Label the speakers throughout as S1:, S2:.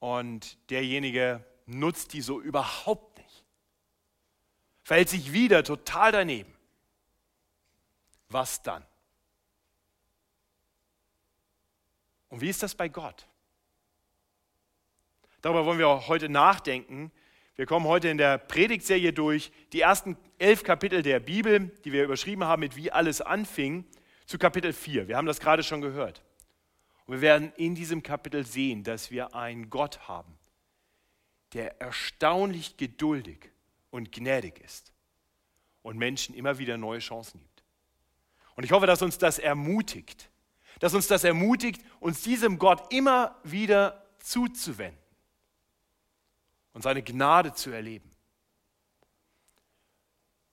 S1: und derjenige nutzt die so überhaupt nicht. Verhält sich wieder total daneben. Was dann? Und wie ist das bei Gott? Darüber wollen wir heute nachdenken. Wir kommen heute in der Predigtserie durch die ersten elf Kapitel der Bibel, die wir überschrieben haben mit Wie alles anfing, zu Kapitel 4. Wir haben das gerade schon gehört. Und wir werden in diesem Kapitel sehen, dass wir einen Gott haben, der erstaunlich geduldig und gnädig ist und Menschen immer wieder neue Chancen gibt. Und ich hoffe, dass uns das ermutigt, dass uns das ermutigt, uns diesem Gott immer wieder zuzuwenden und seine Gnade zu erleben.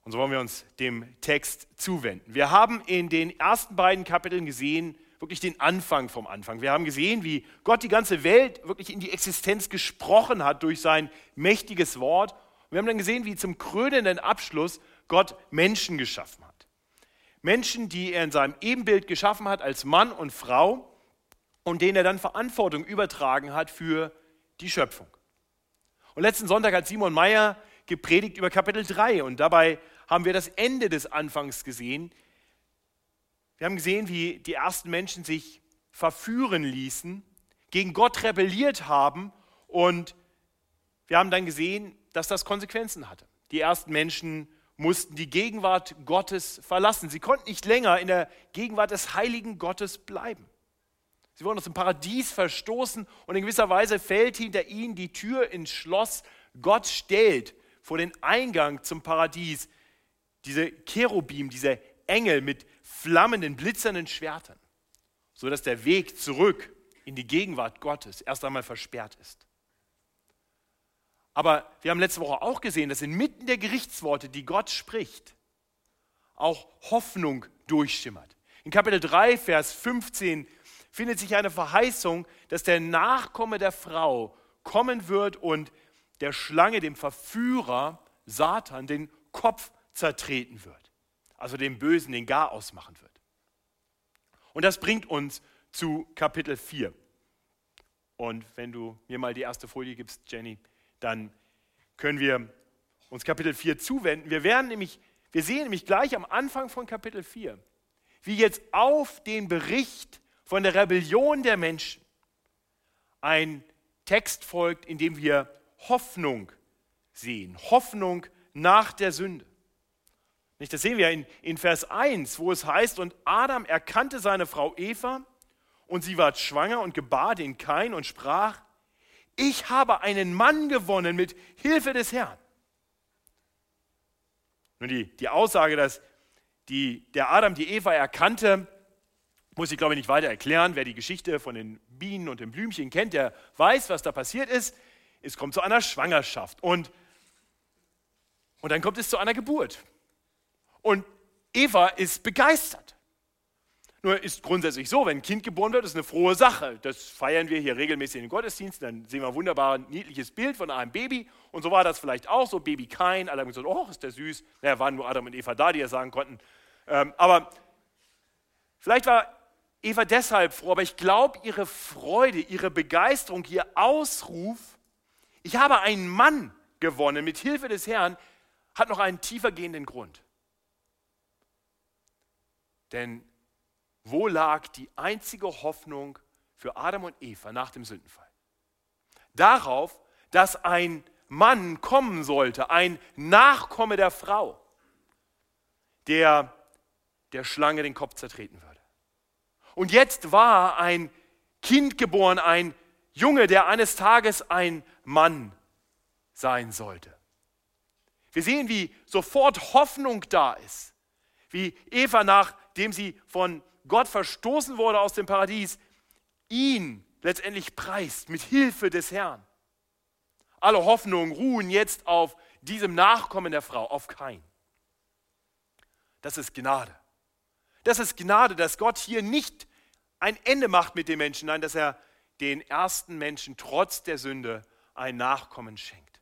S1: Und so wollen wir uns dem Text zuwenden. Wir haben in den ersten beiden Kapiteln gesehen, wirklich den Anfang vom Anfang. Wir haben gesehen, wie Gott die ganze Welt wirklich in die Existenz gesprochen hat durch sein mächtiges Wort. Und wir haben dann gesehen, wie zum krönenden Abschluss Gott Menschen geschaffen hat. Menschen, die er in seinem Ebenbild geschaffen hat als Mann und Frau und denen er dann Verantwortung übertragen hat für die Schöpfung. Und letzten Sonntag hat Simon Meyer gepredigt über Kapitel 3 und dabei haben wir das Ende des Anfangs gesehen. Wir haben gesehen, wie die ersten Menschen sich verführen ließen, gegen Gott rebelliert haben und wir haben dann gesehen, dass das Konsequenzen hatte. Die ersten Menschen mussten die Gegenwart Gottes verlassen. Sie konnten nicht länger in der Gegenwart des heiligen Gottes bleiben. Sie wurden aus dem Paradies verstoßen und in gewisser Weise fällt hinter ihnen die Tür ins Schloss. Gott stellt vor den Eingang zum Paradies diese Cherubim, diese Engel mit flammenden, blitzernden Schwertern, sodass der Weg zurück in die Gegenwart Gottes erst einmal versperrt ist. Aber wir haben letzte Woche auch gesehen, dass inmitten der Gerichtsworte, die Gott spricht, auch Hoffnung durchschimmert. In Kapitel 3, Vers 15 findet sich eine Verheißung, dass der Nachkomme der Frau kommen wird und der Schlange, dem Verführer, Satan, den Kopf zertreten wird. Also dem Bösen den Gar ausmachen wird. Und das bringt uns zu Kapitel 4. Und wenn du mir mal die erste Folie gibst, Jenny, dann können wir uns Kapitel 4 zuwenden. Wir werden nämlich, wir sehen nämlich gleich am Anfang von Kapitel 4, wie jetzt auf den Bericht von der Rebellion der Menschen ein Text folgt, in dem wir Hoffnung sehen. Hoffnung nach der Sünde. Nicht, das sehen wir in, in Vers 1, wo es heißt, und Adam erkannte seine Frau Eva und sie ward schwanger und gebar den Kain und sprach, ich habe einen Mann gewonnen mit Hilfe des Herrn. Nun, die, die Aussage, dass die, der Adam die Eva erkannte, muss ich glaube ich nicht weiter erklären. Wer die Geschichte von den Bienen und den Blümchen kennt, der weiß, was da passiert ist. Es kommt zu einer Schwangerschaft und, und dann kommt es zu einer Geburt. Und Eva ist begeistert. Nur ist grundsätzlich so, wenn ein Kind geboren wird, ist eine frohe Sache. Das feiern wir hier regelmäßig in den Gottesdiensten. Dann sehen wir ein wunderbar niedliches Bild von einem Baby. Und so war das vielleicht auch so. Baby Kain, alle haben gesagt, oh, ist der süß. Naja, waren nur Adam und Eva da, die ja sagen konnten. Ähm, aber vielleicht war Eva deshalb froh, aber ich glaube, ihre Freude, ihre Begeisterung, ihr Ausruf, ich habe einen Mann gewonnen mit Hilfe des Herrn, hat noch einen tiefer gehenden Grund. Denn wo lag die einzige Hoffnung für Adam und Eva nach dem Sündenfall? Darauf, dass ein Mann kommen sollte, ein Nachkomme der Frau, der der Schlange den Kopf zertreten würde. Und jetzt war ein Kind geboren, ein Junge, der eines Tages ein Mann sein sollte. Wir sehen, wie sofort Hoffnung da ist, wie Eva nachdem sie von Gott verstoßen wurde aus dem Paradies, ihn letztendlich preist mit Hilfe des Herrn. Alle Hoffnungen ruhen jetzt auf diesem Nachkommen der Frau, auf Kain. Das ist Gnade. Das ist Gnade, dass Gott hier nicht ein Ende macht mit den Menschen, nein, dass er den ersten Menschen trotz der Sünde ein Nachkommen schenkt.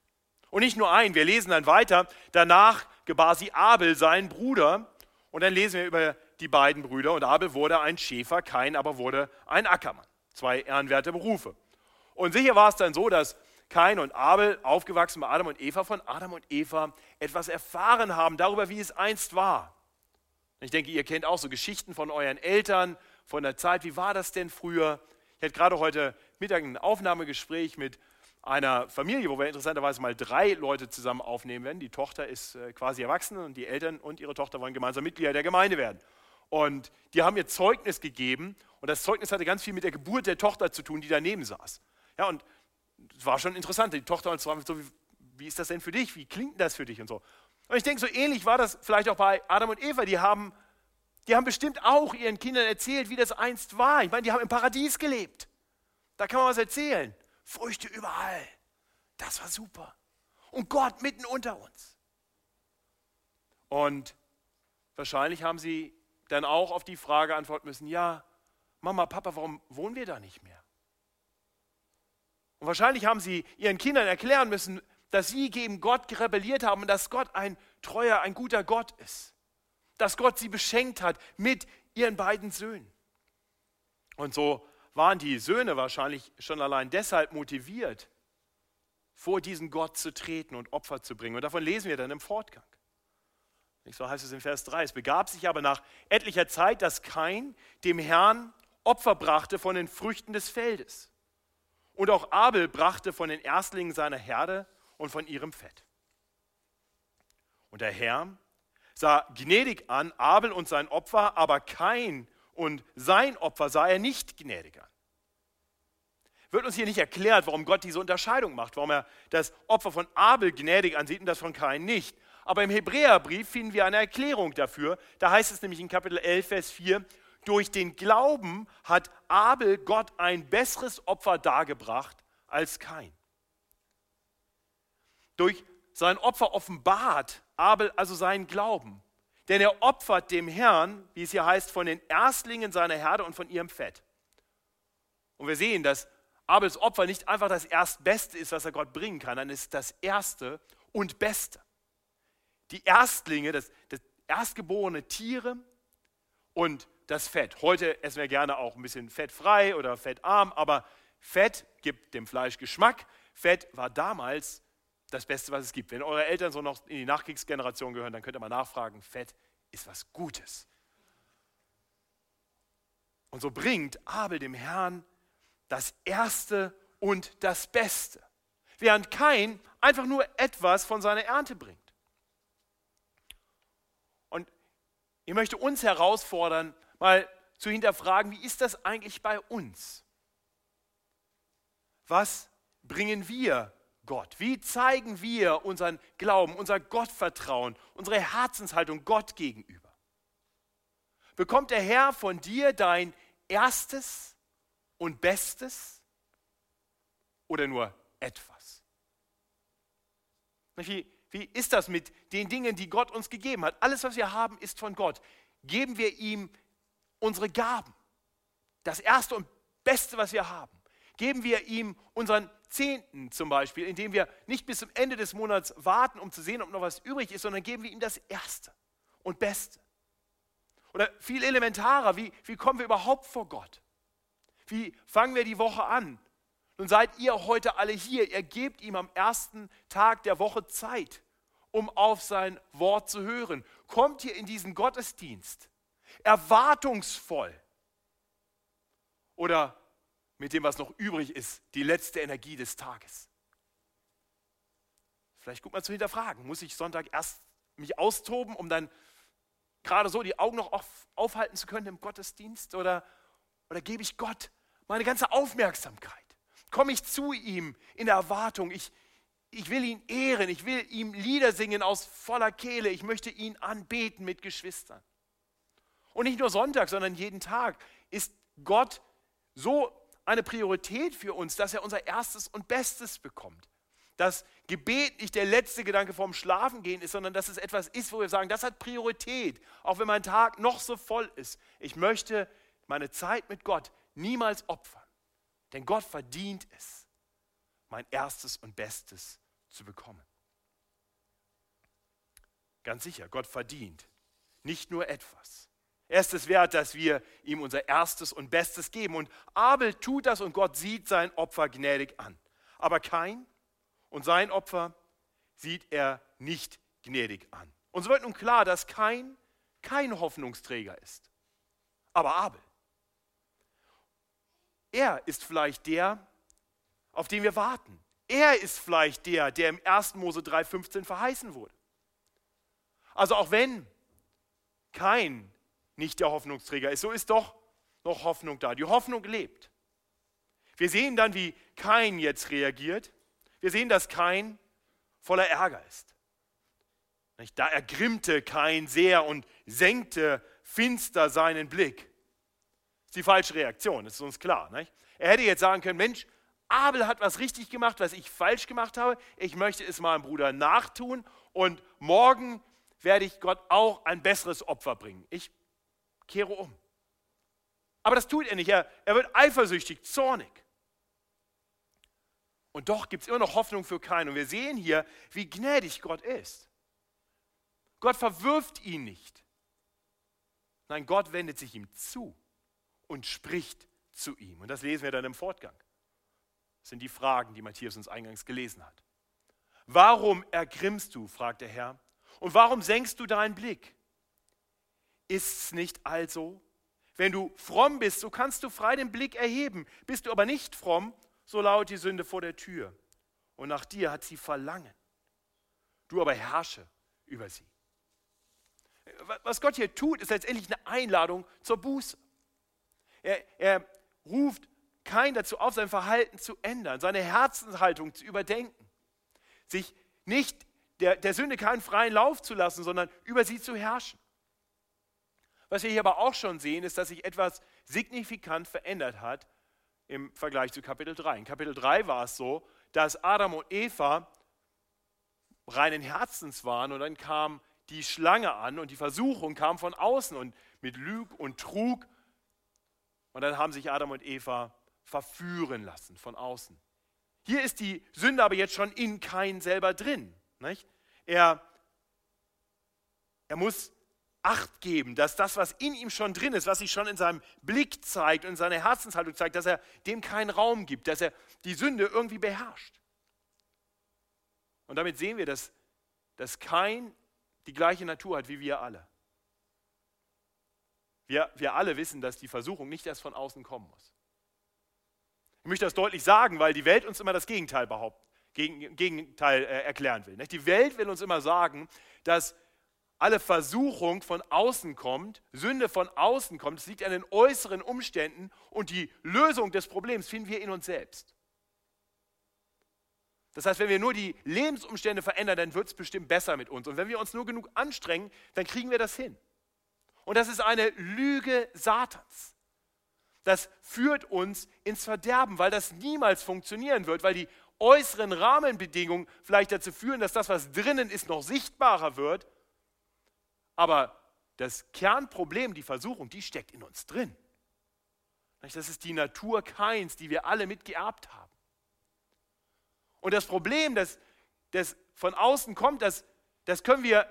S1: Und nicht nur ein, wir lesen dann weiter, danach gebar sie Abel, seinen Bruder, und dann lesen wir über die beiden Brüder und Abel wurde ein Schäfer, Kain aber wurde ein Ackermann. Zwei ehrenwerte Berufe. Und sicher war es dann so, dass Kain und Abel, aufgewachsen bei Adam und Eva, von Adam und Eva etwas erfahren haben darüber, wie es einst war. Ich denke, ihr kennt auch so Geschichten von euren Eltern, von der Zeit. Wie war das denn früher? Ich hatte gerade heute Mittag ein Aufnahmegespräch mit einer Familie, wo wir interessanterweise mal drei Leute zusammen aufnehmen werden. Die Tochter ist äh, quasi erwachsen und die Eltern und ihre Tochter wollen gemeinsam Mitglieder der Gemeinde werden. Und die haben ihr Zeugnis gegeben und das Zeugnis hatte ganz viel mit der Geburt der Tochter zu tun, die daneben saß. Ja, und es war schon interessant. Die Tochter und so, wie, wie ist das denn für dich? Wie klingt das für dich und so? Und ich denke, so ähnlich war das vielleicht auch bei Adam und Eva. Die haben, die haben bestimmt auch ihren Kindern erzählt, wie das einst war. Ich meine, die haben im Paradies gelebt. Da kann man was erzählen. Früchte überall. Das war super. Und Gott mitten unter uns. Und wahrscheinlich haben sie dann auch auf die Frage antworten müssen, ja, Mama, Papa, warum wohnen wir da nicht mehr? Und wahrscheinlich haben sie ihren Kindern erklären müssen, dass sie gegen Gott rebelliert haben und dass Gott ein treuer, ein guter Gott ist. Dass Gott sie beschenkt hat mit ihren beiden Söhnen. Und so waren die Söhne wahrscheinlich schon allein deshalb motiviert, vor diesen Gott zu treten und Opfer zu bringen. Und davon lesen wir dann im Fortgang. So heißt es in Vers 3. Es begab sich aber nach etlicher Zeit, dass Kain dem Herrn Opfer brachte von den Früchten des Feldes. Und auch Abel brachte von den Erstlingen seiner Herde und von ihrem Fett. Und der Herr sah gnädig an Abel und sein Opfer, aber Kain und sein Opfer sah er nicht gnädig an. Wird uns hier nicht erklärt, warum Gott diese Unterscheidung macht, warum er das Opfer von Abel gnädig ansieht und das von Kain nicht. Aber im Hebräerbrief finden wir eine Erklärung dafür. Da heißt es nämlich in Kapitel 11, Vers 4, durch den Glauben hat Abel Gott ein besseres Opfer dargebracht als Kain. Durch sein Opfer offenbart Abel also seinen Glauben. Denn er opfert dem Herrn, wie es hier heißt, von den Erstlingen seiner Herde und von ihrem Fett. Und wir sehen, dass Abels Opfer nicht einfach das Erstbeste ist, was er Gott bringen kann, dann ist das Erste und Beste. Die Erstlinge, das, das erstgeborene Tiere und das Fett. Heute essen wir gerne auch ein bisschen fettfrei oder fettarm, aber Fett gibt dem Fleisch Geschmack. Fett war damals das Beste, was es gibt. Wenn eure Eltern so noch in die Nachkriegsgeneration gehören, dann könnt ihr mal nachfragen, Fett ist was Gutes. Und so bringt Abel dem Herrn das Erste und das Beste, während Kain einfach nur etwas von seiner Ernte bringt. Und ich möchte uns herausfordern, mal zu hinterfragen, wie ist das eigentlich bei uns? Was bringen wir Gott? Wie zeigen wir unseren Glauben, unser Gottvertrauen, unsere Herzenshaltung Gott gegenüber? Bekommt der Herr von dir dein erstes und bestes oder nur etwas? Wie, wie ist das mit den Dingen, die Gott uns gegeben hat? Alles, was wir haben, ist von Gott. Geben wir ihm unsere Gaben, das Erste und Beste, was wir haben, geben wir ihm unseren Zehnten zum Beispiel, indem wir nicht bis zum Ende des Monats warten, um zu sehen, ob noch was übrig ist, sondern geben wir ihm das Erste und Beste. Oder viel elementarer, wie, wie kommen wir überhaupt vor Gott? Wie fangen wir die Woche an? Nun seid ihr heute alle hier. Ihr gebt ihm am ersten Tag der Woche Zeit, um auf sein Wort zu hören. Kommt ihr in diesen Gottesdienst erwartungsvoll oder mit dem, was noch übrig ist, die letzte Energie des Tages. Vielleicht gut mal zu hinterfragen, muss ich Sonntag erst mich austoben, um dann gerade so die Augen noch auf, aufhalten zu können im Gottesdienst oder, oder gebe ich Gott meine ganze Aufmerksamkeit? Komme ich zu ihm in der Erwartung, ich, ich will ihn ehren, ich will ihm Lieder singen aus voller Kehle, ich möchte ihn anbeten mit Geschwistern. Und nicht nur Sonntag, sondern jeden Tag ist Gott so eine Priorität für uns, dass er unser erstes und Bestes bekommt. Dass Gebet nicht der letzte Gedanke vorm Schlafengehen ist, sondern dass es etwas ist, wo wir sagen, das hat Priorität, auch wenn mein Tag noch so voll ist. Ich möchte meine Zeit mit Gott niemals opfern, denn Gott verdient es, mein erstes und Bestes zu bekommen. Ganz sicher, Gott verdient nicht nur etwas, Er ist es wert, dass wir ihm unser Erstes und Bestes geben. Und Abel tut das und Gott sieht sein Opfer gnädig an. Aber Kain und sein Opfer sieht er nicht gnädig an. Uns wird nun klar, dass Kain kein Hoffnungsträger ist, aber Abel. Er ist vielleicht der, auf den wir warten. Er ist vielleicht der, der im 1. Mose 3,15 verheißen wurde. Also auch wenn kein nicht der Hoffnungsträger ist, so ist doch noch Hoffnung da. Die Hoffnung lebt. Wir sehen dann, wie Kain jetzt reagiert. Wir sehen, dass Kain voller Ärger ist. Da ergrimmte Kain sehr und senkte finster seinen Blick. Das ist die falsche Reaktion, das ist uns klar. Er hätte jetzt sagen können, Mensch, Abel hat was richtig gemacht, was ich falsch gemacht habe. Ich möchte es meinem Bruder nachtun und morgen werde ich Gott auch ein besseres Opfer bringen. Ich kehre um. Aber das tut er nicht. Er, er wird eifersüchtig, zornig. Und doch gibt es immer noch Hoffnung für keinen. Und wir sehen hier, wie gnädig Gott ist. Gott verwirft ihn nicht. Nein, Gott wendet sich ihm zu und spricht zu ihm. Und das lesen wir dann im Fortgang. Sind die Fragen, die Matthias uns eingangs gelesen hat. Warum ergrimmst du, fragt der Herr, und warum senkst du deinen Blick? Ist es nicht also? Wenn du fromm bist, so kannst du frei den Blick erheben. Bist du aber nicht fromm, so lautet die Sünde vor der Tür. Und nach dir hat sie Verlangen. Du aber herrsche über sie. Was Gott hier tut, ist letztendlich eine Einladung zur Buße. Er, er ruft kein dazu auf, sein Verhalten zu ändern, seine Herzenshaltung zu überdenken, sich nicht der, der Sünde keinen freien Lauf zu lassen, sondern über sie zu herrschen. Was wir hier aber auch schon sehen, ist, dass sich etwas signifikant verändert hat im Vergleich zu Kapitel 3. In Kapitel 3 war es so, dass Adam und Eva reinen Herzens waren und dann kam die Schlange an und die Versuchung kam von außen und mit Lüg und Trug. Und dann haben sich Adam und Eva verführen lassen von außen. Hier ist die Sünde aber jetzt schon in Kain selber drin. Nicht? Er, er muss Acht geben, dass das, was in ihm schon drin ist, was sich schon in seinem Blick zeigt und in seiner Herzenshaltung zeigt, dass er dem keinen Raum gibt, dass er die Sünde irgendwie beherrscht. Und damit sehen wir, dass, dass kein die gleiche Natur hat wie wir alle. Wir, wir alle wissen, dass die Versuchung nicht erst von außen kommen muss. Ich möchte das deutlich sagen, weil die Welt uns immer das Gegenteil behauptet, Gegenteil äh, erklären will. Die Welt will uns immer sagen, dass alle Versuchung von außen kommt, Sünde von außen kommt, es liegt an den äußeren Umständen und die Lösung des Problems finden wir in uns selbst. Das heißt, wenn wir nur die Lebensumstände verändern, dann wird es bestimmt besser mit uns. Und wenn wir uns nur genug anstrengen, dann kriegen wir das hin. Und das ist eine Lüge Satans. Das führt uns ins Verderben, weil das niemals funktionieren wird, weil die äußeren Rahmenbedingungen vielleicht dazu führen, dass das, was drinnen ist, noch sichtbarer wird. Aber das Kernproblem, die Versuchung, die steckt in uns drin. Das ist die Natur Keins, die wir alle mitgeerbt haben. Und das Problem, das, das von außen kommt, das, das können wir,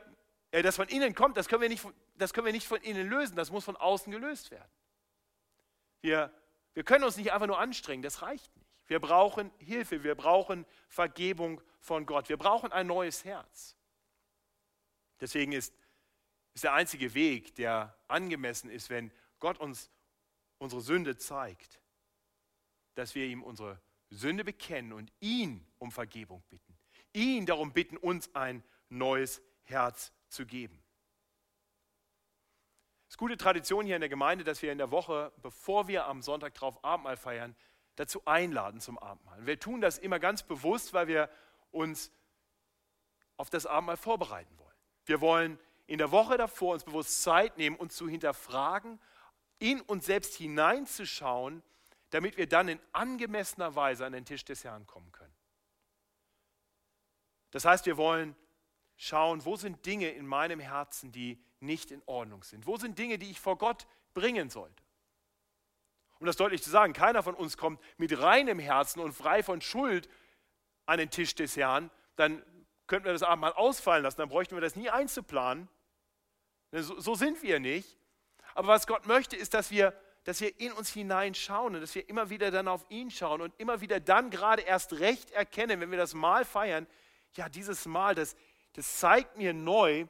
S1: äh, das von innen kommt, das können, wir nicht, das können wir nicht von innen lösen, das muss von außen gelöst werden. Wir, wir können uns nicht einfach nur anstrengen, das reicht nicht. Wir brauchen Hilfe, wir brauchen Vergebung von Gott, wir brauchen ein neues Herz. Deswegen ist, ist der einzige Weg, der angemessen ist, wenn Gott uns unsere Sünde zeigt, dass wir ihm unsere Sünde bekennen und ihn um Vergebung bitten. Ihn darum bitten, uns ein neues Herz zu geben. Es ist gute Tradition hier in der Gemeinde, dass wir in der Woche, bevor wir am Sonntag drauf Abendmahl feiern, dazu einladen zum Abendmahl. Wir tun das immer ganz bewusst, weil wir uns auf das Abendmahl vorbereiten wollen. Wir wollen in der Woche davor uns bewusst Zeit nehmen, uns zu hinterfragen, in uns selbst hineinzuschauen damit wir dann in angemessener Weise an den Tisch des Herrn kommen können. Das heißt, wir wollen schauen, wo sind Dinge in meinem Herzen, die nicht in Ordnung sind? Wo sind Dinge, die ich vor Gott bringen sollte? Um das deutlich zu sagen, keiner von uns kommt mit reinem Herzen und frei von Schuld an den Tisch des Herrn, dann könnten wir das Abend mal ausfallen lassen, dann bräuchten wir das nie einzuplanen. So, so sind wir nicht. Aber was Gott möchte, ist, dass wir, dass wir in uns hineinschauen und dass wir immer wieder dann auf ihn schauen und immer wieder dann gerade erst recht erkennen, wenn wir das Mal feiern, ja, dieses Mal, das, das zeigt mir neu,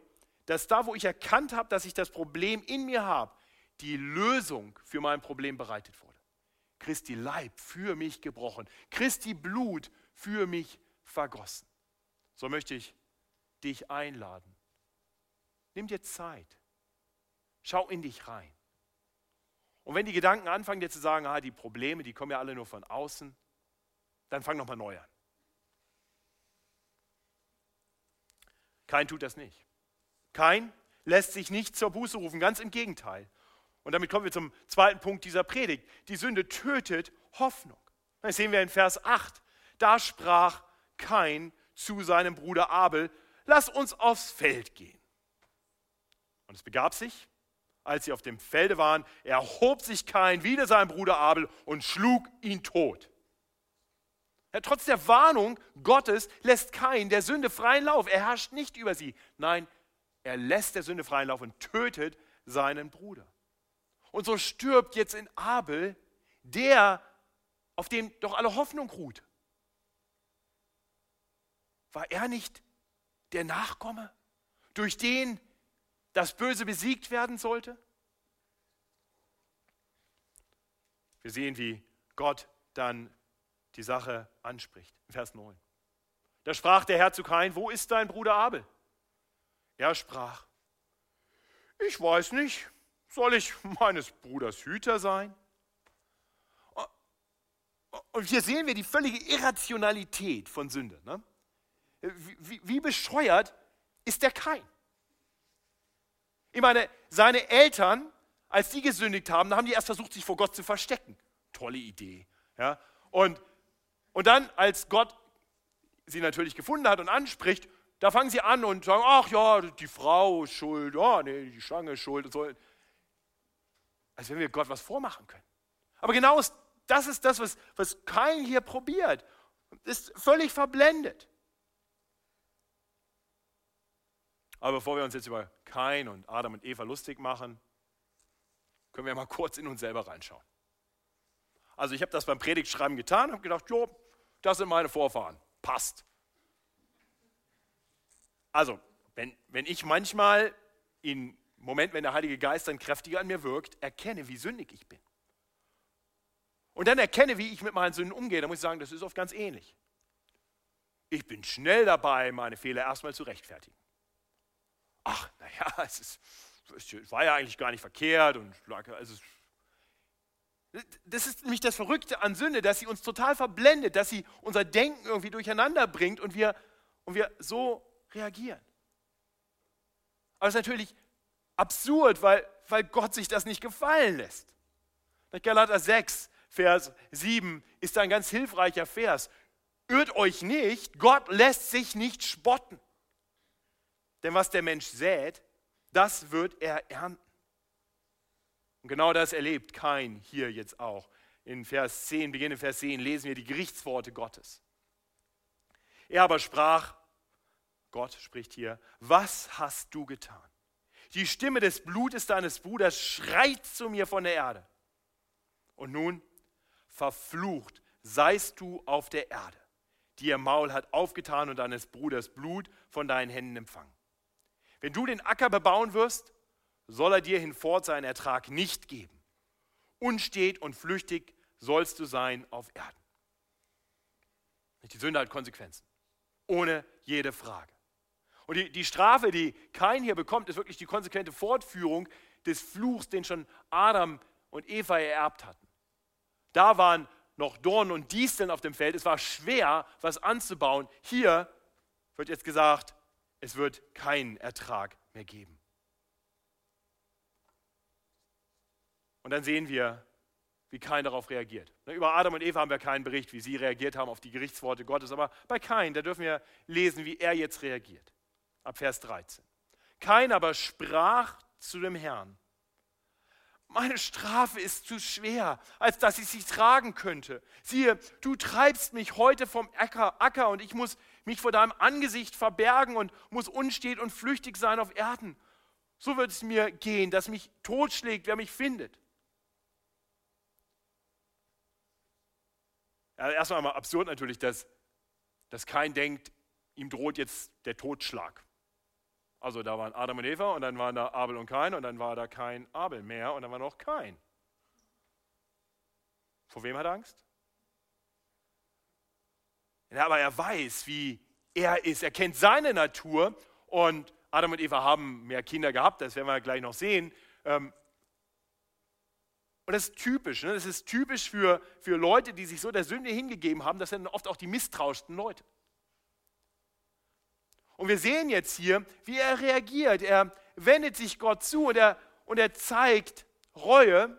S1: dass da, wo ich erkannt habe, dass ich das Problem in mir habe, die Lösung für mein Problem bereitet wurde. Christi Leib für mich gebrochen, Christi Blut für mich vergossen. So möchte ich dich einladen. Nimm dir Zeit. Schau in dich rein. Und wenn die Gedanken anfangen dir zu sagen, ah, die Probleme, die kommen ja alle nur von außen, dann fang nochmal neu an. Kein tut das nicht. Kein lässt sich nicht zur Buße rufen, ganz im Gegenteil. Und damit kommen wir zum zweiten Punkt dieser Predigt. Die Sünde tötet Hoffnung. Das sehen wir in Vers 8. Da sprach Kain zu seinem Bruder Abel, lass uns aufs Feld gehen. Und es begab sich, als sie auf dem Felde waren, erhob sich Kain wider seinen Bruder Abel und schlug ihn tot. Ja, trotz der Warnung Gottes lässt Kain der Sünde freien Lauf. Er herrscht nicht über sie. Nein, er lässt der Sünde freien Lauf und tötet seinen Bruder. Und so stirbt jetzt in Abel der, auf dem doch alle Hoffnung ruht. War er nicht der Nachkomme, durch den das Böse besiegt werden sollte? Wir sehen, wie Gott dann die Sache anspricht. Vers 9. Da sprach der Herr zu Kain, wo ist dein Bruder Abel? Er sprach, ich weiß nicht, soll ich meines Bruders Hüter sein? Und hier sehen wir die völlige Irrationalität von Sünde. Ne? Wie, wie, bescheuert ist der Kain? Ich meine, seine Eltern, als die gesündigt haben, da haben die erst versucht, sich vor Gott zu verstecken. Tolle Idee. Ja? Und, und dann, als Gott sie natürlich gefunden hat und anspricht, da fangen sie an und sagen, ach ja, die Frau ist schuld, ja, nee, die Schlange ist schuld und so als wenn wir Gott was vormachen können. Aber genau das ist das, was, was Kain hier probiert. Ist völlig verblendet. Aber bevor wir uns jetzt über Kain und Adam und Eva lustig machen, können wir mal kurz in uns selber reinschauen. Also ich habe das beim Predigtschreiben getan habe gedacht, jo, das sind meine Vorfahren. Passt. Also, wenn, wenn ich manchmal in Moment, wenn der Heilige Geist dann kräftiger an mir wirkt, erkenne, wie sündig ich bin. Und dann erkenne, wie ich mit meinen Sünden umgehe, dann muss ich sagen, das ist oft ganz ähnlich. Ich bin schnell dabei, meine Fehler erstmal zu rechtfertigen. Ach, naja, es, es war ja eigentlich gar nicht verkehrt und also, das ist nämlich das Verrückte an Sünde, dass sie uns total verblendet, dass sie unser Denken irgendwie durcheinander bringt und wir, und wir so reagieren. Aber es ist natürlich absurd, weil, weil Gott sich das nicht gefallen lässt. Galater 6, Vers 7 ist ein ganz hilfreicher Vers. Irrt euch nicht, Gott lässt sich nicht spotten. Denn was der Mensch sät, das wird er ernten. Und genau das erlebt Kain hier jetzt auch. In Vers 10, Beginn in Vers 10 lesen wir die Gerichtsworte Gottes. Er aber sprach, Gott spricht hier, was hast du getan? Die Stimme des Blutes deines Bruders schreit zu mir von der Erde. Und nun, verflucht seist du auf der Erde, die ihr Maul hat aufgetan und deines Bruders Blut von deinen Händen empfangen. Wenn du den Acker bebauen wirst, soll er dir hinfort seinen Ertrag nicht geben. Unstet und flüchtig sollst du sein auf Erden. Die Sünde hat Konsequenzen, ohne jede Frage. Und die, die Strafe, die Kain hier bekommt, ist wirklich die konsequente Fortführung des Fluchs, den schon Adam und Eva ererbt hatten. Da waren noch Dornen und Disteln auf dem Feld. Es war schwer, was anzubauen. Hier wird jetzt gesagt, es wird keinen Ertrag mehr geben. Und dann sehen wir, wie Kain darauf reagiert. Ne, über Adam und Eva haben wir keinen Bericht, wie sie reagiert haben auf die Gerichtsworte Gottes, aber bei Kain, da dürfen wir lesen, wie er jetzt reagiert ab Vers 13. Kein aber sprach zu dem Herrn, meine Strafe ist zu schwer, als dass ich sie tragen könnte. Siehe, du treibst mich heute vom Acker, Acker und ich muss mich vor deinem Angesicht verbergen und muss unstet und flüchtig sein auf Erden. So wird es mir gehen, dass mich totschlägt, wer mich findet. Ja, erstmal mal absurd natürlich, dass, dass kein denkt, ihm droht jetzt der Totschlag. Also da waren Adam und Eva und dann waren da Abel und Kain und dann war da kein Abel mehr und dann war noch kein. Vor wem hat er Angst? Ja, aber er weiß, wie er ist. Er kennt seine Natur und Adam und Eva haben mehr Kinder gehabt, das werden wir gleich noch sehen. Ähm, und das ist typisch. Ne? Das ist typisch für, für Leute, die sich so der Sünde hingegeben haben. Das sind oft auch die misstrauischsten Leute. Und wir sehen jetzt hier, wie er reagiert. Er wendet sich Gott zu und er, und er zeigt Reue,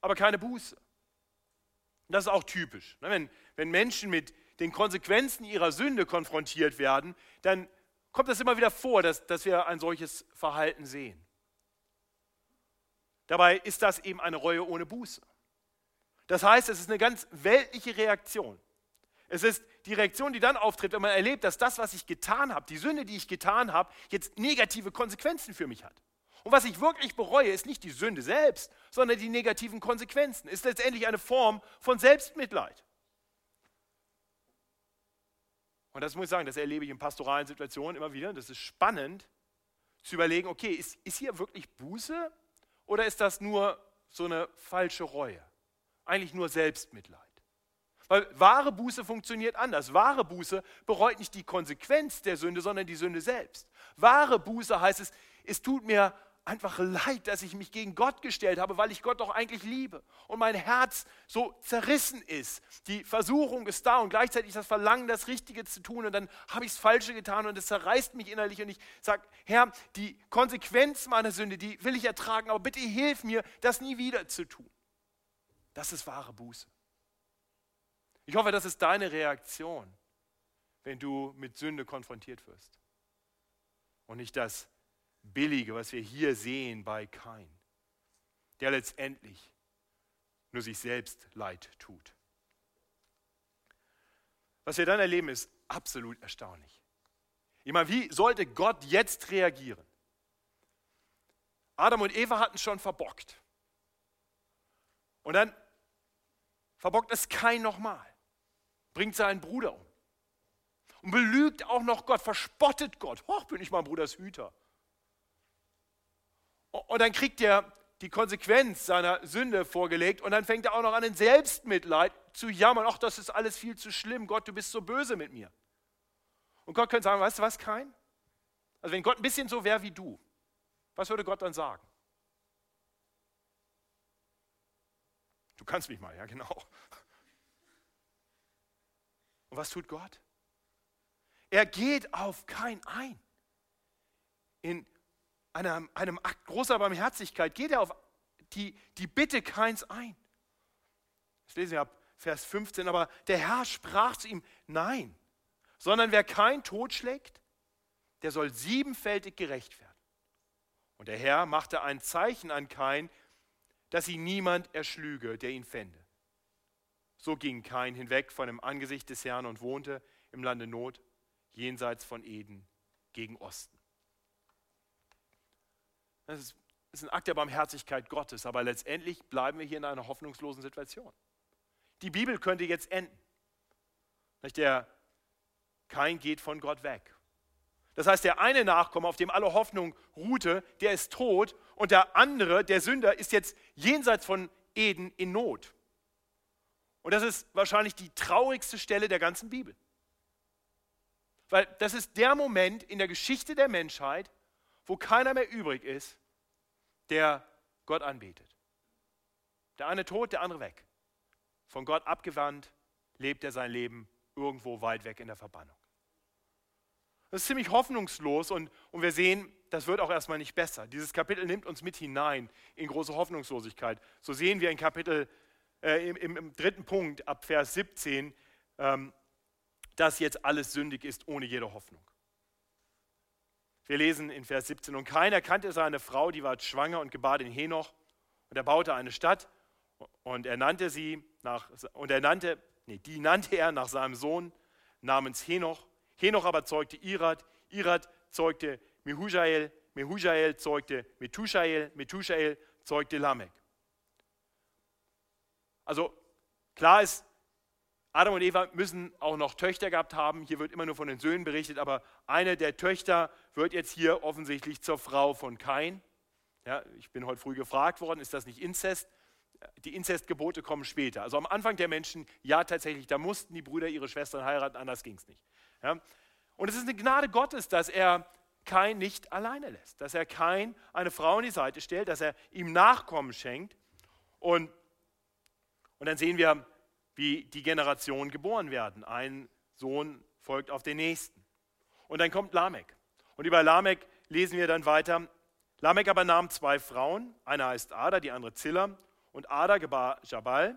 S1: aber keine Buße. Und das ist auch typisch. Ne? Wenn, wenn Menschen mit den Konsequenzen ihrer Sünde konfrontiert werden, dann kommt es immer wieder vor, dass, dass wir ein solches Verhalten sehen. Dabei ist das eben eine Reue ohne Buße. Das heißt, es ist eine ganz weltliche Reaktion. Es ist die Reaktion, die dann auftritt, wenn man erlebt, dass das, was ich getan habe, die Sünde, die ich getan habe, jetzt negative Konsequenzen für mich hat. Und was ich wirklich bereue, ist nicht die Sünde selbst, sondern die negativen Konsequenzen. Ist letztendlich eine Form von Selbstmitleid. Und das muss ich sagen, das erlebe ich in pastoralen Situationen immer wieder. Das ist spannend zu überlegen, okay, ist, ist hier wirklich Buße oder ist das nur so eine falsche Reue? Eigentlich nur Selbstmitleid. Weil wahre Buße funktioniert anders. Wahre Buße bereut nicht die Konsequenz der Sünde, sondern die Sünde selbst. Wahre Buße heißt es, es tut mir einfach leid, dass ich mich gegen Gott gestellt habe, weil ich Gott doch eigentlich liebe und mein Herz so zerrissen ist. Die Versuchung ist da und gleichzeitig das Verlangen, das Richtige zu tun und dann habe ich das Falsche getan und es zerreißt mich innerlich und ich sage, Herr, die Konsequenz meiner Sünde, die will ich ertragen, aber bitte hilf mir, das nie wieder zu tun. Das ist wahre Buße. Ich hoffe, das ist deine Reaktion, wenn du mit Sünde konfrontiert wirst. Und nicht das Billige, was wir hier sehen bei Kain, der letztendlich nur sich selbst leid tut. Was wir dann erleben, ist absolut erstaunlich. Ich meine, wie sollte Gott jetzt reagieren? Adam und Eva hatten schon verbockt. Und dann verbockt es kein nochmal. Bringt seinen Bruder um. Und belügt auch noch Gott, verspottet Gott. Hoch, bin ich mein Bruders Hüter. Und dann kriegt er die Konsequenz seiner Sünde vorgelegt und dann fängt er auch noch an, in Selbstmitleid zu jammern. Ach, das ist alles viel zu schlimm. Gott, du bist so böse mit mir. Und Gott könnte sagen, weißt du was, kein? Also wenn Gott ein bisschen so wäre wie du, was würde Gott dann sagen? Du kannst mich mal, ja genau. Und was tut Gott? Er geht auf kein ein. In einem, einem Akt großer Barmherzigkeit geht er auf die, die Bitte keins ein. Das lesen wir ab Vers 15. Aber der Herr sprach zu ihm: Nein, sondern wer kein Tod schlägt, der soll siebenfältig gerecht werden. Und der Herr machte ein Zeichen an Kain, dass ihn niemand erschlüge, der ihn fände. So ging Kain hinweg von dem Angesicht des Herrn und wohnte im Lande Not, jenseits von Eden, gegen Osten. Das ist, ist ein Akt der Barmherzigkeit Gottes, aber letztendlich bleiben wir hier in einer hoffnungslosen Situation. Die Bibel könnte jetzt enden. Der Kein geht von Gott weg. Das heißt, der eine Nachkomme, auf dem alle Hoffnung ruhte, der ist tot und der andere, der Sünder, ist jetzt jenseits von Eden in Not. Und das ist wahrscheinlich die traurigste Stelle der ganzen Bibel. Weil das ist der Moment in der Geschichte der Menschheit, wo keiner mehr übrig ist, der Gott anbetet. Der eine tot, der andere weg. Von Gott abgewandt, lebt er sein Leben irgendwo weit weg in der Verbannung. Das ist ziemlich hoffnungslos und, und wir sehen, das wird auch erstmal nicht besser. Dieses Kapitel nimmt uns mit hinein in große Hoffnungslosigkeit. So sehen wir in Kapitel, äh, im, im, dritten Punkt ab Vers 17, ähm, dass jetzt alles sündig ist ohne jede Hoffnung. Wir lesen in Vers 17, und keiner kannte seine Frau, die war schwanger und gebar den Henoch. Und er baute eine Stadt und er nannte sie nach, und er nannte, nee, die nannte er nach seinem Sohn namens Henoch. Henoch aber zeugte Irad, Irad zeugte Mehujael, Mehujael zeugte Methushael, Methushael zeugte Lamech. Also klar ist, Adam und Eva müssen auch noch Töchter gehabt haben. Hier wird immer nur von den Söhnen berichtet, aber eine der Töchter wird jetzt hier offensichtlich zur Frau von Kain. Ja, ich bin heute früh gefragt worden, ist das nicht Inzest? Die Inzestgebote kommen später. Also am Anfang der Menschen, ja tatsächlich, da mussten die Brüder ihre Schwestern heiraten, anders ging es nicht. Ja? Und es ist eine Gnade Gottes, dass er Kain nicht alleine lässt, dass er Kain eine Frau an die Seite stellt, dass er ihm Nachkommen schenkt. Und, und dann sehen wir, wie die Generationen geboren werden. Ein Sohn folgt auf den nächsten. Und dann kommt Lamek. Und über Lamek lesen wir dann weiter. Lamek aber nahm zwei Frauen, eine heißt Ada, die andere Zilla. Und Ada gebar Jabal,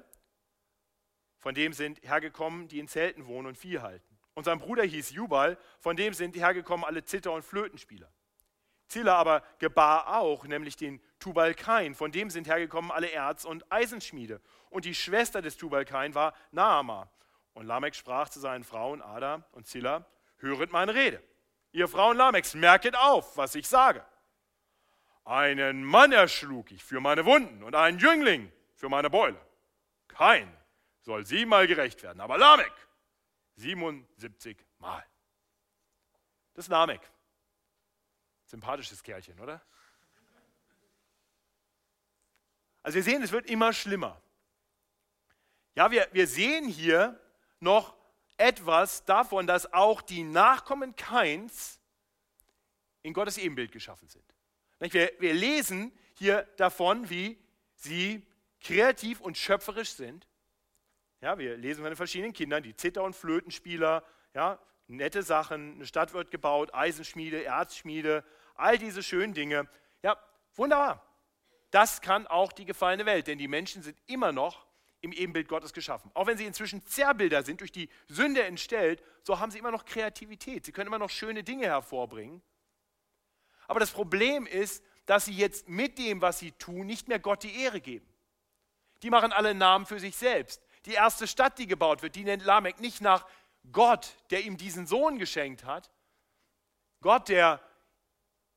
S1: von dem sind hergekommen, die in Zelten wohnen und Vieh halten. Und sein Bruder hieß Jubal, von dem sind hergekommen alle Zitter- und Flötenspieler. Zilla aber gebar auch, nämlich den Tubalkain, von dem sind hergekommen alle Erz- und Eisenschmiede. Und die Schwester des Tubalkain war Naama. Und Lamech sprach zu seinen Frauen Ada und Zilla, höret meine Rede. Ihr Frauen Lamechs, merket auf, was ich sage. Einen Mann erschlug ich für meine Wunden und einen Jüngling für meine Beule. Kein soll siebenmal gerecht werden, aber Lamech 77 Mal. Das ist Lamech. Sympathisches Kerlchen, oder? Also wir sehen, es wird immer schlimmer. Ja, wir, wir sehen hier noch etwas davon, dass auch die Nachkommen Keins in Gottes Ebenbild geschaffen sind. Wir, wir lesen hier davon, wie sie kreativ und schöpferisch sind. Ja, wir lesen von den verschiedenen Kindern, die Zither- und Flötenspieler, ja, nette Sachen, eine Stadt wird gebaut, Eisenschmiede, Erzschmiede, all diese schönen Dinge. Ja, wunderbar. Das kann auch die gefallene Welt, denn die Menschen sind immer noch im Ebenbild Gottes geschaffen. Auch wenn sie inzwischen Zerrbilder sind, durch die Sünde entstellt, so haben sie immer noch Kreativität. Sie können immer noch schöne Dinge hervorbringen. Aber das Problem ist, dass sie jetzt mit dem, was sie tun, nicht mehr Gott die Ehre geben. Die machen alle Namen für sich selbst. Die erste Stadt, die gebaut wird, die nennt Lamech nicht nach Gott, der ihm diesen Sohn geschenkt hat. Gott, der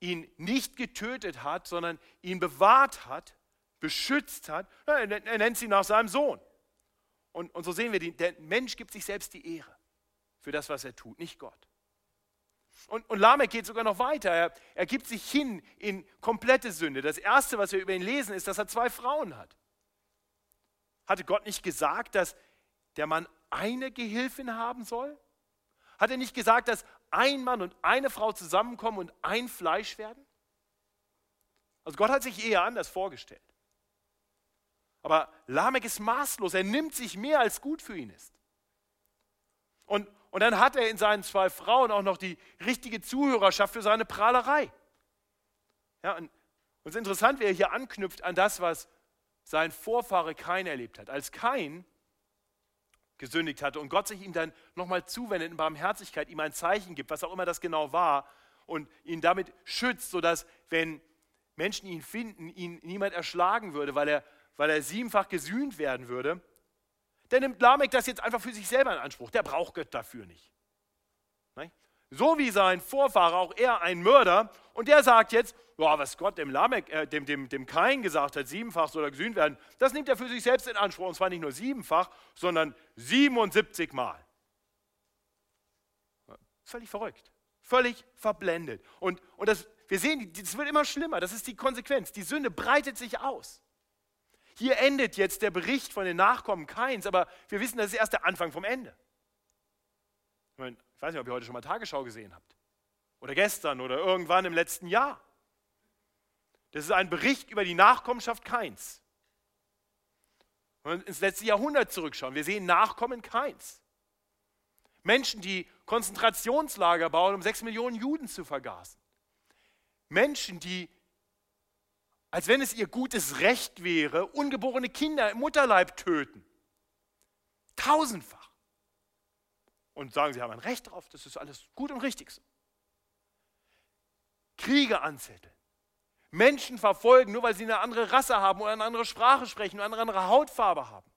S1: ihn nicht getötet hat, sondern ihn bewahrt hat, beschützt hat. Er nennt sie nach seinem Sohn. Und, und so sehen wir, der Mensch gibt sich selbst die Ehre für das, was er tut, nicht Gott. Und, und Lamech geht sogar noch weiter. Er, er gibt sich hin in komplette Sünde. Das Erste, was wir über ihn lesen, ist, dass er zwei Frauen hat. Hatte Gott nicht gesagt, dass der Mann eine Gehilfin haben soll? Hat er nicht gesagt, dass ein Mann und eine Frau zusammenkommen und ein Fleisch werden? Also Gott hat sich eher anders vorgestellt. Aber Lamech ist maßlos, er nimmt sich mehr, als gut für ihn ist. Und, und dann hat er in seinen zwei Frauen auch noch die richtige Zuhörerschaft für seine Prahlerei. Ja, und, und es ist interessant, wie er hier anknüpft an das, was sein Vorfahre Kain erlebt hat. Als Kain gesündigt hatte und Gott sich ihm dann nochmal zuwendet in Barmherzigkeit, ihm ein Zeichen gibt, was auch immer das genau war, und ihn damit schützt, sodass, wenn Menschen ihn finden, ihn niemand erschlagen würde, weil er, weil er siebenfach gesühnt werden würde, dann nimmt Lamech das jetzt einfach für sich selber in Anspruch. Der braucht Gott dafür nicht. So wie sein Vorfahrer, auch er ein Mörder. Und der sagt jetzt, ja, was Gott dem, Lamech, äh, dem, dem, dem Kain gesagt hat, siebenfach soll er gesühnt werden, das nimmt er für sich selbst in Anspruch. Und zwar nicht nur siebenfach, sondern 77 Mal. Völlig verrückt, völlig verblendet. Und, und das, wir sehen, das wird immer schlimmer, das ist die Konsequenz. Die Sünde breitet sich aus. Hier endet jetzt der Bericht von den Nachkommen Kains, aber wir wissen, das ist erst der Anfang vom Ende. Ich, meine, ich weiß nicht, ob ihr heute schon mal Tagesschau gesehen habt. Oder gestern oder irgendwann im letzten Jahr. Das ist ein Bericht über die Nachkommenschaft Kains. Wenn wir ins letzte Jahrhundert zurückschauen, wir sehen Nachkommen Kains. Menschen, die Konzentrationslager bauen, um sechs Millionen Juden zu vergasen. Menschen, die, als wenn es ihr gutes Recht wäre, ungeborene Kinder im Mutterleib töten. Tausendfach und sagen, sie haben ein Recht darauf, das ist alles gut und richtig so. Kriege anzetteln. Menschen verfolgen, nur weil sie eine andere Rasse haben oder eine andere Sprache sprechen oder eine andere Hautfarbe haben.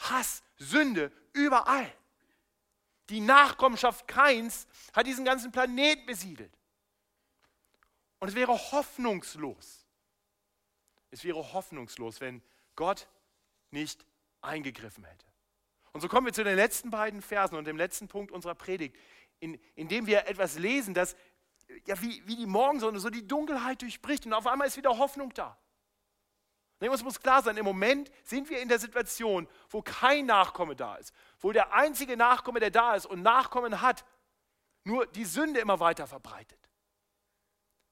S1: Hass, Sünde, überall. Die Nachkommenschaft Keins hat diesen ganzen Planeten besiedelt. Und es wäre hoffnungslos. Es wäre hoffnungslos, wenn Gott nicht eingegriffen hätte. Und so kommen wir zu den letzten beiden Versen und dem letzten Punkt unserer Predigt, in, in dem wir etwas lesen, das ja, wie, wie die Morgensonne so die Dunkelheit durchbricht und auf einmal ist wieder Hoffnung da. Uns muss klar sein, im Moment sind wir in der Situation, wo kein Nachkomme da ist, wo der einzige Nachkomme, der da ist und Nachkommen hat, nur die Sünde immer weiter verbreitet.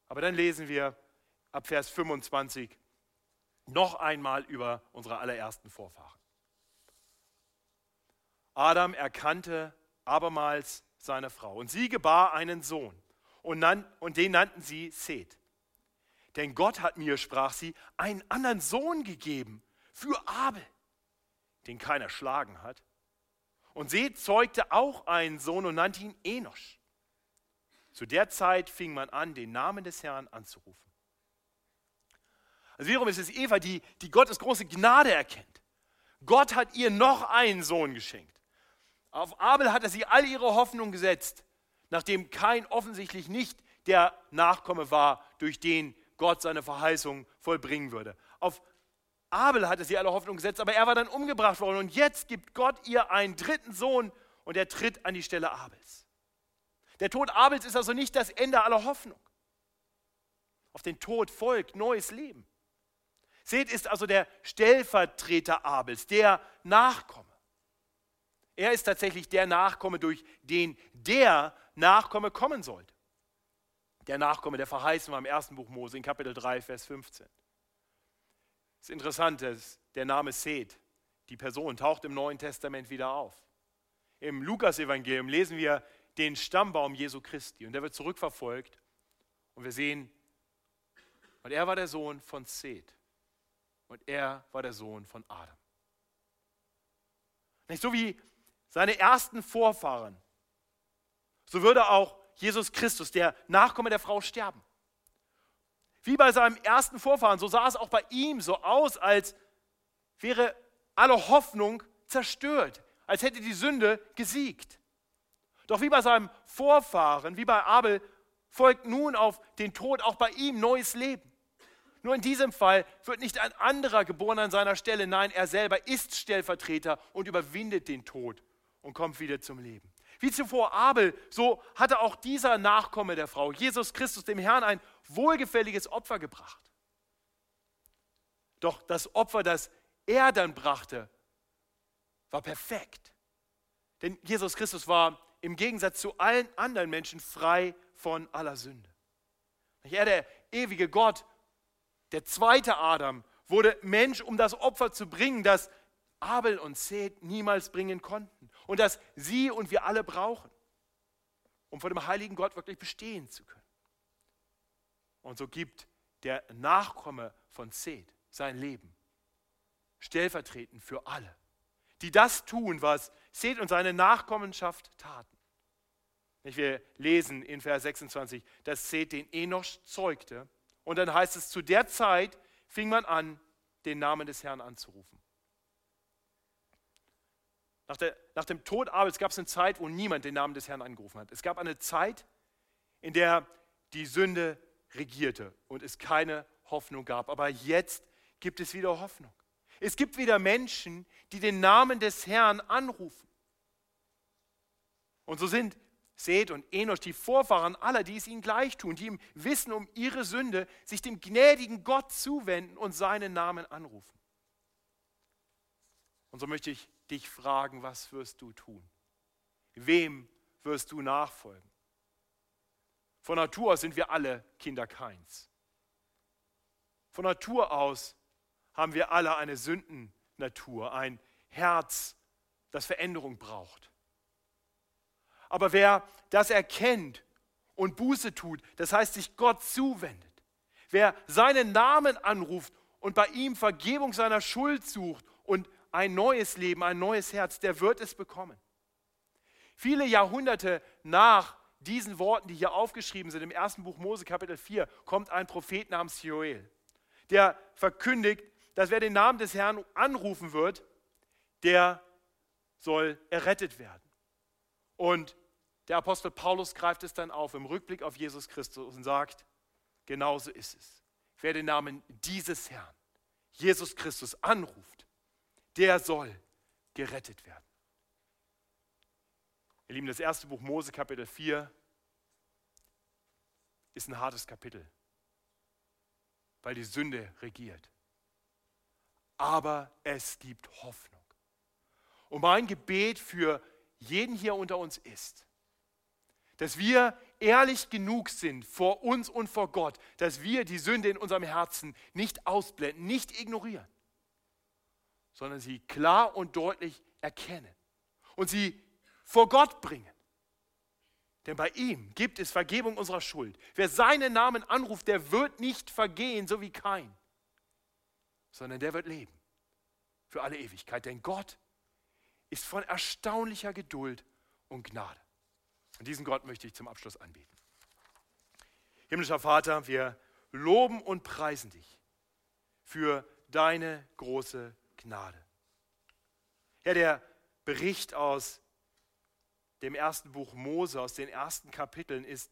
S1: Aber dann lesen wir ab Vers 25 noch einmal über unsere allerersten Vorfahren. Adam erkannte abermals seine Frau und sie gebar einen Sohn und, nan, und den nannten sie Seth. Denn Gott hat mir, sprach sie, einen anderen Sohn gegeben für Abel, den keiner schlagen hat. Und Seth zeugte auch einen Sohn und nannte ihn Enosch. Zu der Zeit fing man an, den Namen des Herrn anzurufen. Also wiederum ist es Eva, die, die Gottes große Gnade erkennt. Gott hat ihr noch einen Sohn geschenkt. Auf Abel hat er sie all ihre Hoffnung gesetzt, nachdem kein offensichtlich nicht der Nachkomme war, durch den Gott seine Verheißung vollbringen würde. Auf Abel hatte sie alle Hoffnung gesetzt, aber er war dann umgebracht worden. Und jetzt gibt Gott ihr einen dritten Sohn und er tritt an die Stelle Abels. Der Tod Abels ist also nicht das Ende aller Hoffnung. Auf den Tod folgt neues Leben. Seht ist also der Stellvertreter Abels, der Nachkomme. Er ist tatsächlich der Nachkomme, durch den der Nachkomme kommen sollte der Nachkomme, der verheißen war im ersten Buch Mose, in Kapitel 3, Vers 15. Das ist interessant, dass der Name Seth, die Person, taucht im Neuen Testament wieder auf. Im Lukas-Evangelium lesen wir den Stammbaum Jesu Christi und der wird zurückverfolgt und wir sehen, und er war der Sohn von Seth und er war der Sohn von Adam. Nicht so wie seine ersten Vorfahren, so würde auch Jesus Christus, der Nachkomme der Frau, sterben. Wie bei seinem ersten Vorfahren, so sah es auch bei ihm so aus, als wäre alle Hoffnung zerstört, als hätte die Sünde gesiegt. Doch wie bei seinem Vorfahren, wie bei Abel, folgt nun auf den Tod auch bei ihm neues Leben. Nur in diesem Fall wird nicht ein anderer geboren an seiner Stelle, nein, er selber ist Stellvertreter und überwindet den Tod und kommt wieder zum Leben. Wie zuvor Abel, so hatte auch dieser Nachkomme der Frau, Jesus Christus, dem Herrn ein wohlgefälliges Opfer gebracht. Doch das Opfer, das er dann brachte, war perfekt. Denn Jesus Christus war im Gegensatz zu allen anderen Menschen frei von aller Sünde. Er, der ewige Gott, der zweite Adam, wurde Mensch, um das Opfer zu bringen, das Abel und Seth niemals bringen konnten und das sie und wir alle brauchen, um vor dem heiligen Gott wirklich bestehen zu können. Und so gibt der Nachkomme von Seth sein Leben stellvertretend für alle, die das tun, was Seth und seine Nachkommenschaft taten. Wir lesen in Vers 26, dass Seth den Enosch zeugte und dann heißt es, zu der Zeit fing man an, den Namen des Herrn anzurufen. Nach, der, nach dem Tod Abels gab es eine Zeit, wo niemand den Namen des Herrn angerufen hat. Es gab eine Zeit, in der die Sünde regierte und es keine Hoffnung gab. Aber jetzt gibt es wieder Hoffnung. Es gibt wieder Menschen, die den Namen des Herrn anrufen. Und so sind Seth und Enoch die Vorfahren aller, die es ihnen gleich tun, die im Wissen um ihre Sünde sich dem gnädigen Gott zuwenden und seinen Namen anrufen. Und so möchte ich dich fragen, was wirst du tun? Wem wirst du nachfolgen? Von Natur aus sind wir alle Kinder Keins. Von Natur aus haben wir alle eine Sündennatur, ein Herz, das Veränderung braucht. Aber wer das erkennt und Buße tut, das heißt sich Gott zuwendet, wer seinen Namen anruft und bei ihm Vergebung seiner Schuld sucht und ein neues Leben, ein neues Herz, der wird es bekommen. Viele Jahrhunderte nach diesen Worten, die hier aufgeschrieben sind, im ersten Buch Mose Kapitel 4, kommt ein Prophet namens Joel, der verkündigt, dass wer den Namen des Herrn anrufen wird, der soll errettet werden. Und der Apostel Paulus greift es dann auf im Rückblick auf Jesus Christus und sagt, genauso ist es. Wer den Namen dieses Herrn, Jesus Christus, anruft, der soll gerettet werden. Ihr Lieben, das erste Buch Mose, Kapitel 4, ist ein hartes Kapitel, weil die Sünde regiert. Aber es gibt Hoffnung. Und mein Gebet für jeden hier unter uns ist, dass wir ehrlich genug sind vor uns und vor Gott, dass wir die Sünde in unserem Herzen nicht ausblenden, nicht ignorieren, sondern sie klar und deutlich erkennen und sie vor Gott bringen. Denn bei ihm gibt es Vergebung unserer Schuld. Wer seinen Namen anruft, der wird nicht vergehen, so wie kein, sondern der wird leben für alle Ewigkeit. Denn Gott ist von erstaunlicher Geduld und Gnade. Und diesen Gott möchte ich zum Abschluss anbieten. Himmlischer Vater, wir loben und preisen dich für deine große Gnade. Herr, der Bericht aus dem ersten Buch Mose, aus den ersten Kapiteln, ist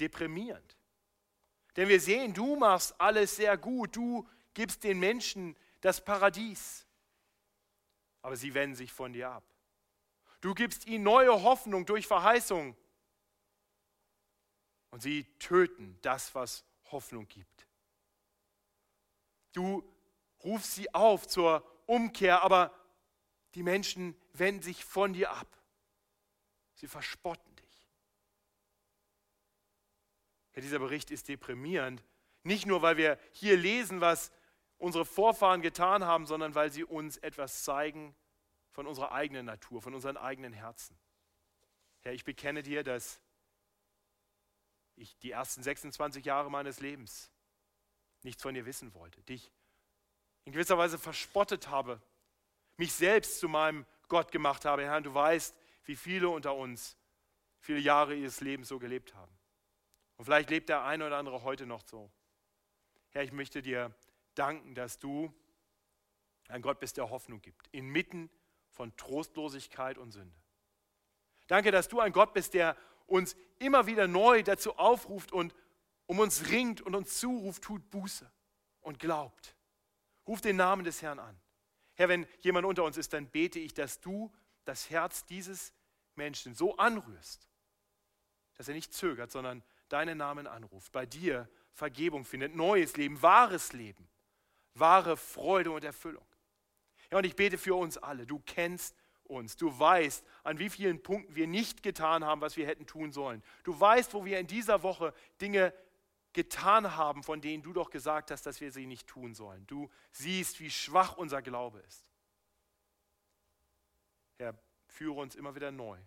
S1: deprimierend. Denn wir sehen, du machst alles sehr gut, du gibst den Menschen das Paradies, aber sie wenden sich von dir ab. Du gibst ihnen neue Hoffnung durch Verheißung. Und sie töten das, was Hoffnung gibt. Du rufst sie auf zur Umkehr, aber die Menschen wenden sich von dir ab. Sie verspotten dich. Ja, dieser Bericht ist deprimierend. Nicht nur, weil wir hier lesen, was unsere Vorfahren getan haben, sondern weil sie uns etwas zeigen, von unserer eigenen Natur, von unseren eigenen Herzen. Herr, ich bekenne dir, dass ich die ersten 26 Jahre meines Lebens nichts von dir wissen wollte, dich in gewisser Weise verspottet habe, mich selbst zu meinem Gott gemacht habe. Herr, du weißt, wie viele unter uns viele Jahre ihres Lebens so gelebt haben. Und vielleicht lebt der eine oder andere heute noch so. Herr, ich möchte dir danken, dass du ein Gott bist, der Hoffnung gibt, inmitten von Trostlosigkeit und Sünde. Danke, dass du ein Gott bist, der uns immer wieder neu dazu aufruft und um uns ringt und uns zuruft, tut Buße und glaubt. Ruft den Namen des Herrn an. Herr, wenn jemand unter uns ist, dann bete ich, dass du das Herz dieses Menschen so anrührst, dass er nicht zögert, sondern deinen Namen anruft, bei dir Vergebung findet, neues Leben, wahres Leben, wahre Freude und Erfüllung. Ja, und ich bete für uns alle. Du kennst uns. Du weißt, an wie vielen Punkten wir nicht getan haben, was wir hätten tun sollen. Du weißt, wo wir in dieser Woche Dinge getan haben, von denen du doch gesagt hast, dass wir sie nicht tun sollen. Du siehst, wie schwach unser Glaube ist. Herr, führe uns immer wieder neu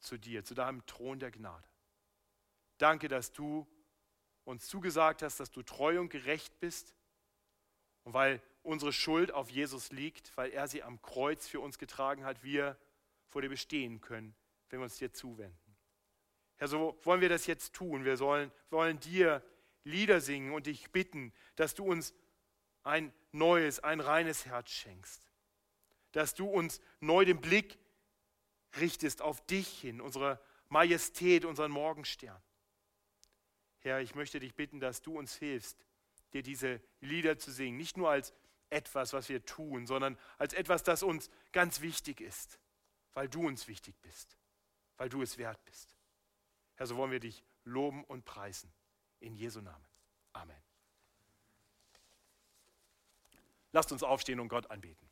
S1: zu dir, zu deinem Thron der Gnade. Danke, dass du uns zugesagt hast, dass du treu und gerecht bist. Und weil unsere Schuld auf Jesus liegt, weil er sie am Kreuz für uns getragen hat, wir vor dir bestehen können, wenn wir uns dir zuwenden. Herr, so wollen wir das jetzt tun. Wir sollen, wollen dir Lieder singen und dich bitten, dass du uns ein neues, ein reines Herz schenkst. Dass du uns neu den Blick richtest auf dich hin, unsere Majestät, unseren Morgenstern. Herr, ich möchte dich bitten, dass du uns hilfst, dir diese Lieder zu singen. Nicht nur als etwas, was wir tun, sondern als etwas, das uns ganz wichtig ist, weil du uns wichtig bist, weil du es wert bist. Herr, so wollen wir dich loben und preisen. In Jesu Namen. Amen. Lasst uns aufstehen und Gott anbeten.